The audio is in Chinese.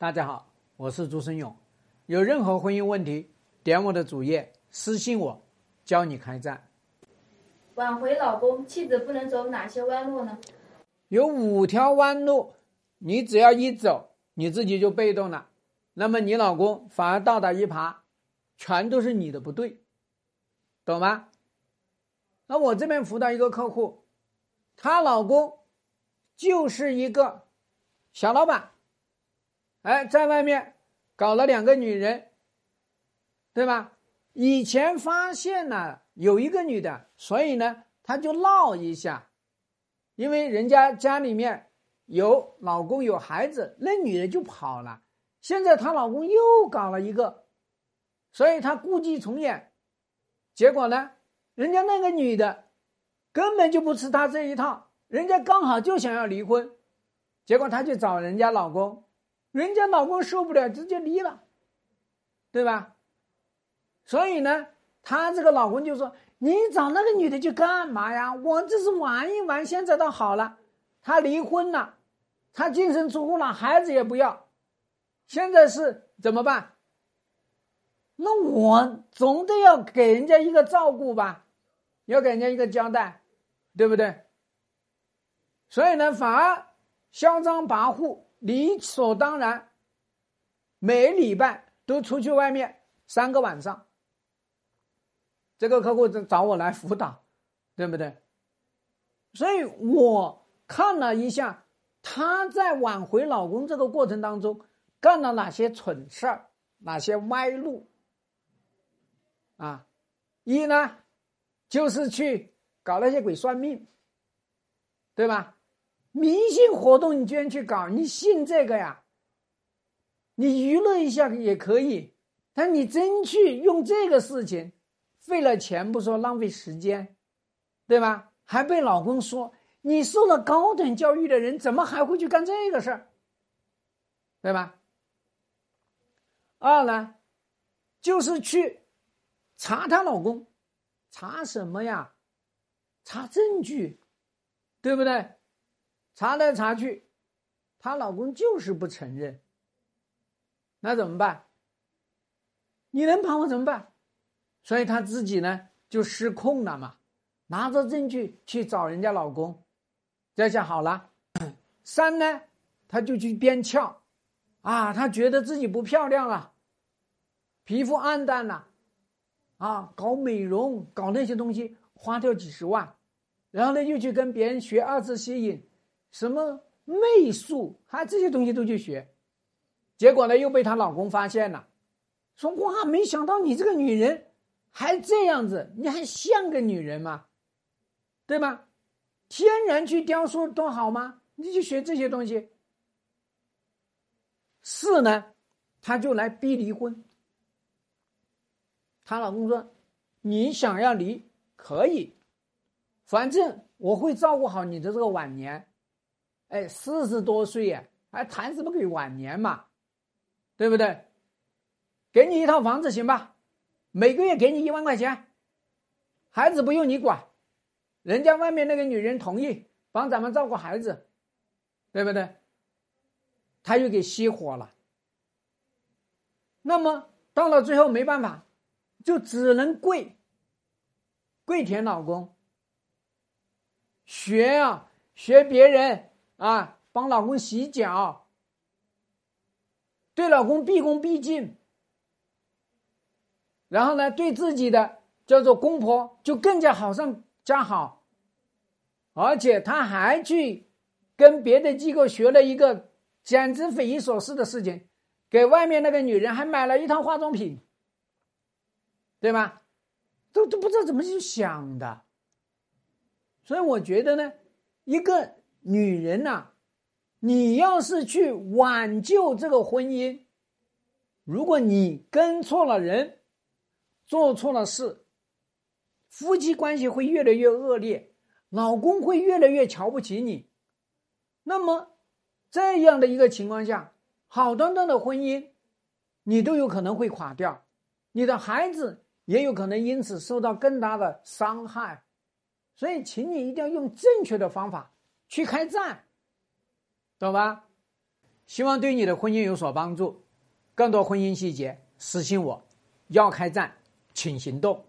大家好，我是朱生勇。有任何婚姻问题，点我的主页私信我，教你开战。挽回老公，妻子不能走哪些弯路呢？有五条弯路，你只要一走，你自己就被动了，那么你老公反而倒打一耙，全都是你的不对，懂吗？那我这边辅导一个客户，她老公就是一个小老板。哎，在外面搞了两个女人，对吧？以前发现了有一个女的，所以呢，他就闹一下，因为人家家里面有老公有孩子，那女的就跑了。现在她老公又搞了一个，所以她故伎重演。结果呢，人家那个女的根本就不吃他这一套，人家刚好就想要离婚，结果她去找人家老公。人家老公受不了，直接离了，对吧？所以呢，她这个老公就说：“你找那个女的去干嘛呀？我这是玩一玩，现在倒好了。她离婚了，她净身出户了，孩子也不要，现在是怎么办？那我总得要给人家一个照顾吧，要给人家一个交代，对不对？所以呢，反而嚣张跋扈。”理所当然，每礼拜都出去外面三个晚上。这个客户找我来辅导，对不对？所以我看了一下，她在挽回老公这个过程当中干了哪些蠢事儿，哪些歪路。啊，一呢，就是去搞那些鬼算命，对吧？迷信活动，你居然去搞？你信这个呀？你娱乐一下也可以，但你真去用这个事情，费了钱不说，浪费时间，对吧？还被老公说你受了高等教育的人，怎么还会去干这个事儿？对吧？二呢，就是去查她老公，查什么呀？查证据，对不对？查来查去，她老公就是不承认。那怎么办？你能把我怎么办？所以她自己呢就失控了嘛，拿着证据去找人家老公。这下好了，三呢，她就去编俏，啊，她觉得自己不漂亮了，皮肤暗淡了，啊，搞美容，搞那些东西，花掉几十万，然后呢又去跟别人学二次吸引。什么媚术，还这些东西都去学，结果呢又被她老公发现了，说哇，没想到你这个女人还这样子，你还像个女人吗？对吗？天然去雕塑多好吗？你去学这些东西。四呢，她就来逼离婚。她老公说：“你想要离可以，反正我会照顾好你的这个晚年。”哎，四十多岁呀，还谈什么给晚年嘛，对不对？给你一套房子行吧？每个月给你一万块钱，孩子不用你管，人家外面那个女人同意帮咱们照顾孩子，对不对？他又给熄火了。那么到了最后没办法，就只能跪，跪舔老公，学啊，学别人。啊，帮老公洗脚，对老公毕恭毕敬，然后呢，对自己的叫做公婆就更加好上加好，而且他还去跟别的机构学了一个简直匪夷所思的事情，给外面那个女人还买了一套化妆品，对吧？都都不知道怎么去想的，所以我觉得呢，一个。女人呐，你要是去挽救这个婚姻，如果你跟错了人，做错了事，夫妻关系会越来越恶劣，老公会越来越瞧不起你。那么，这样的一个情况下，好端端的婚姻，你都有可能会垮掉，你的孩子也有可能因此受到更大的伤害。所以，请你一定要用正确的方法。去开战，懂吧？希望对你的婚姻有所帮助。更多婚姻细节，私信我。要开战，请行动。